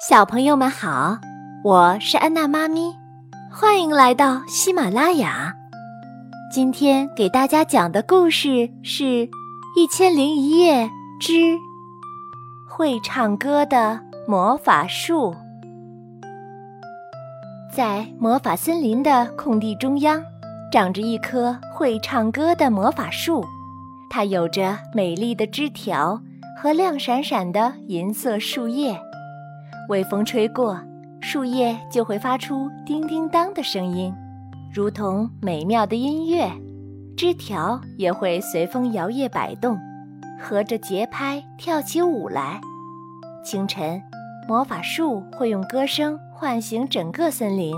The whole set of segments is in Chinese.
小朋友们好，我是安娜妈咪，欢迎来到喜马拉雅。今天给大家讲的故事是《一千零一夜之会唱歌的魔法树》。在魔法森林的空地中央，长着一棵会唱歌的魔法树，它有着美丽的枝条和亮闪闪的银色树叶。微风吹过，树叶就会发出叮叮当的声音，如同美妙的音乐。枝条也会随风摇曳摆动，合着节拍跳起舞来。清晨，魔法树会用歌声唤醒整个森林；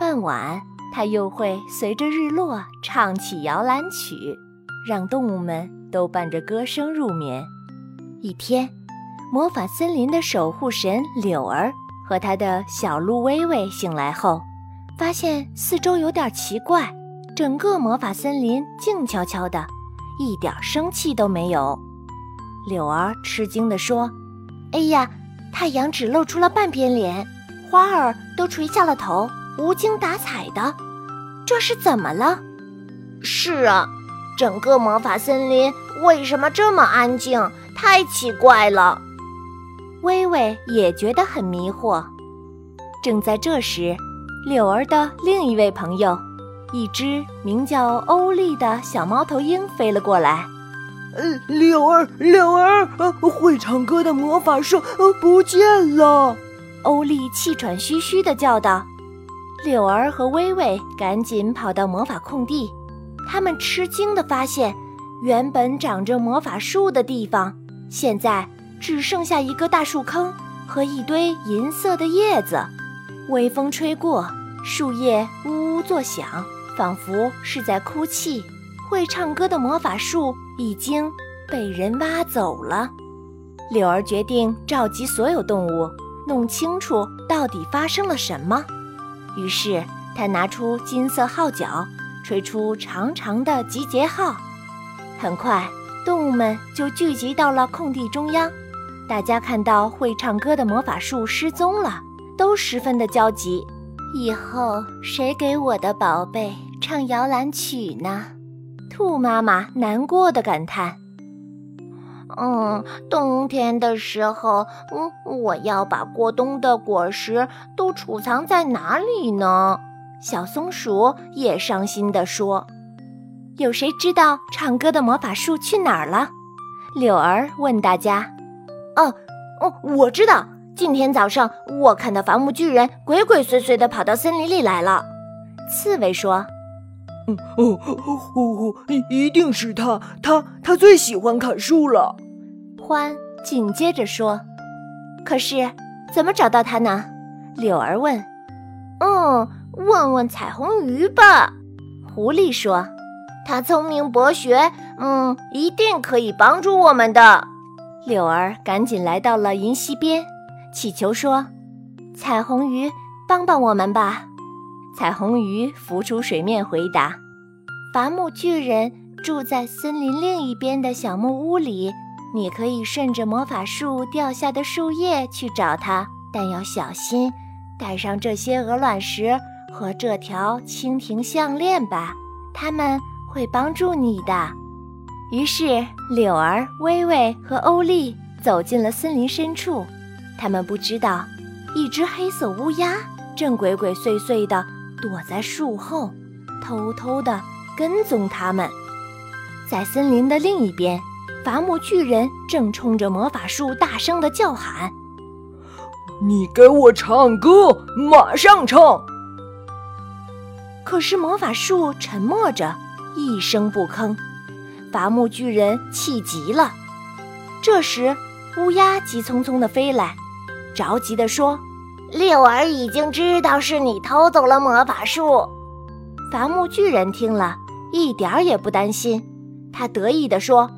傍晚，它又会随着日落唱起摇篮曲，让动物们都伴着歌声入眠。一天。魔法森林的守护神柳儿和他的小鹿微微醒来后，发现四周有点奇怪，整个魔法森林静悄悄的，一点生气都没有。柳儿吃惊地说：“哎呀，太阳只露出了半边脸，花儿都垂下了头，无精打采的，这是怎么了？”“是啊，整个魔法森林为什么这么安静？太奇怪了。”微微也觉得很迷惑。正在这时，柳儿的另一位朋友，一只名叫欧丽的小猫头鹰飞了过来。“呃，柳儿，柳儿，呃会唱歌的魔法树不见了！”欧丽气喘吁吁地叫道。柳儿和微微赶紧跑到魔法空地，他们吃惊地发现，原本长着魔法树的地方，现在。只剩下一个大树坑和一堆银色的叶子，微风吹过，树叶呜呜作响，仿佛是在哭泣。会唱歌的魔法树已经被人挖走了。柳儿决定召集所有动物，弄清楚到底发生了什么。于是，他拿出金色号角，吹出长长的集结号。很快，动物们就聚集到了空地中央。大家看到会唱歌的魔法树失踪了，都十分的焦急。以后谁给我的宝贝唱摇篮曲呢？兔妈妈难过的感叹：“嗯，冬天的时候，嗯，我要把过冬的果实都储藏在哪里呢？”小松鼠也伤心地说：“有谁知道唱歌的魔法树去哪儿了？”柳儿问大家。哦哦，我知道，今天早上我看到伐木巨人鬼鬼祟祟地跑到森林里来了。刺猬说：“嗯哦哦哦，一定是他，他他最喜欢砍树了。”欢紧接着说：“可是怎么找到他呢？”柳儿问。“嗯，问问彩虹鱼吧。”狐狸说：“他聪明博学，嗯，一定可以帮助我们的。”柳儿赶紧来到了银溪边，祈求说：“彩虹鱼，帮帮我们吧！”彩虹鱼浮出水面回答：“伐木巨人住在森林另一边的小木屋里，你可以顺着魔法树掉下的树叶去找他，但要小心，带上这些鹅卵石和这条蜻蜓项链吧，他们会帮助你的。”于是，柳儿、薇薇和欧丽走进了森林深处。他们不知道，一只黑色乌鸦正鬼鬼祟祟地躲在树后，偷偷地跟踪他们。在森林的另一边，伐木巨人正冲着魔法树大声地叫喊：“你给我唱歌，马上唱！”可是魔法树沉默着，一声不吭。伐木巨人气急了，这时乌鸦急匆匆地飞来，着急地说：“六儿已经知道是你偷走了魔法树。”伐木巨人听了一点儿也不担心，他得意地说：“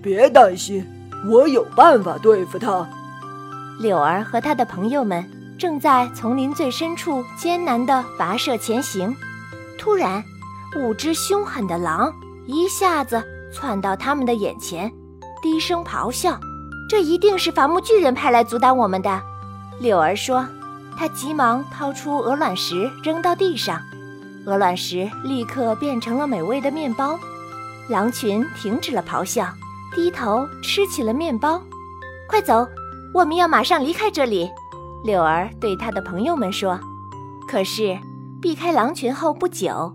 别担心，我有办法对付他。”柳儿和他的朋友们正在丛林最深处艰难地跋涉前行，突然，五只凶狠的狼一下子。窜到他们的眼前，低声咆哮：“这一定是伐木巨人派来阻挡我们的！”柳儿说。他急忙掏出鹅卵石扔到地上，鹅卵石立刻变成了美味的面包。狼群停止了咆哮，低头吃起了面包。快走，我们要马上离开这里。柳儿对他的朋友们说。可是，避开狼群后不久，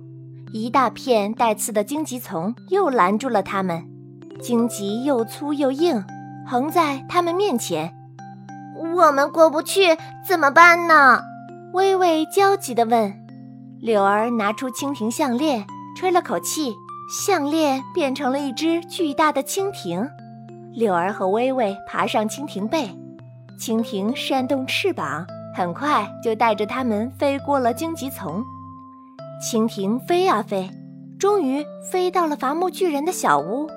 一大片带刺的荆棘丛又拦住了他们。荆棘又粗又硬，横在他们面前。我们过不去，怎么办呢？微微焦急地问。柳儿拿出蜻蜓项链，吹了口气，项链变成了一只巨大的蜻蜓。柳儿和微微爬上蜻蜓背，蜻蜓扇动翅膀，很快就带着它们飞过了荆棘丛。蜻蜓飞啊飞，终于飞到了伐木巨人的小屋。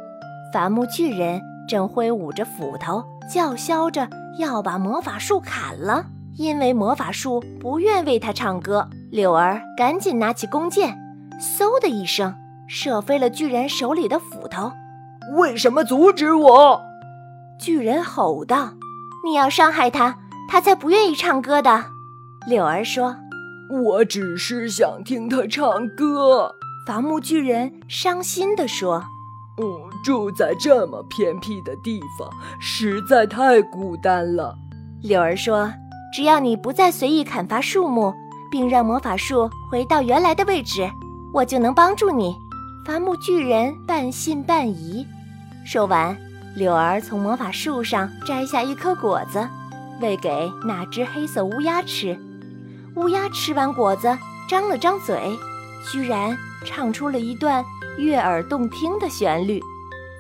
伐木巨人正挥舞着斧头，叫嚣着。要把魔法树砍了，因为魔法树不愿为他唱歌。柳儿赶紧拿起弓箭，嗖的一声，射飞了巨人手里的斧头。为什么阻止我？巨人吼道：“你要伤害他，他才不愿意唱歌的。”柳儿说：“我只是想听他唱歌。”伐木巨人伤心地说。嗯，住在这么偏僻的地方，实在太孤单了。柳儿说：“只要你不再随意砍伐树木，并让魔法树回到原来的位置，我就能帮助你。”伐木巨人半信半疑。说完，柳儿从魔法树上摘下一颗果子，喂给那只黑色乌鸦吃。乌鸦吃完果子，张了张嘴，居然唱出了一段。悦耳动听的旋律，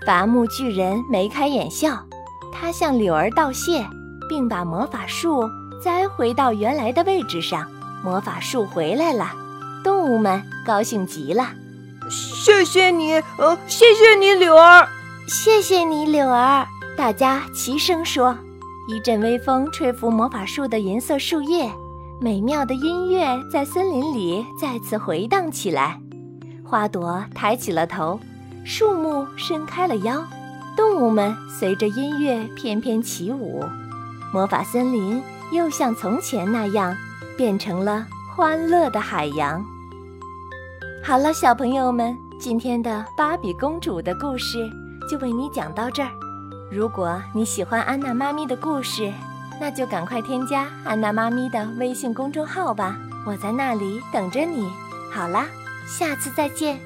伐木巨人眉开眼笑，他向柳儿道谢，并把魔法树栽回到原来的位置上。魔法树回来了，动物们高兴极了。谢谢你，呃，谢谢你，柳儿，谢谢你，柳儿。大家齐声说。一阵微风吹拂魔法树的银色树叶，美妙的音乐在森林里再次回荡起来。花朵抬起了头，树木伸开了腰，动物们随着音乐翩翩起舞，魔法森林又像从前那样变成了欢乐的海洋。好了，小朋友们，今天的芭比公主的故事就为你讲到这儿。如果你喜欢安娜妈咪的故事，那就赶快添加安娜妈咪的微信公众号吧，我在那里等着你。好啦。下次再见。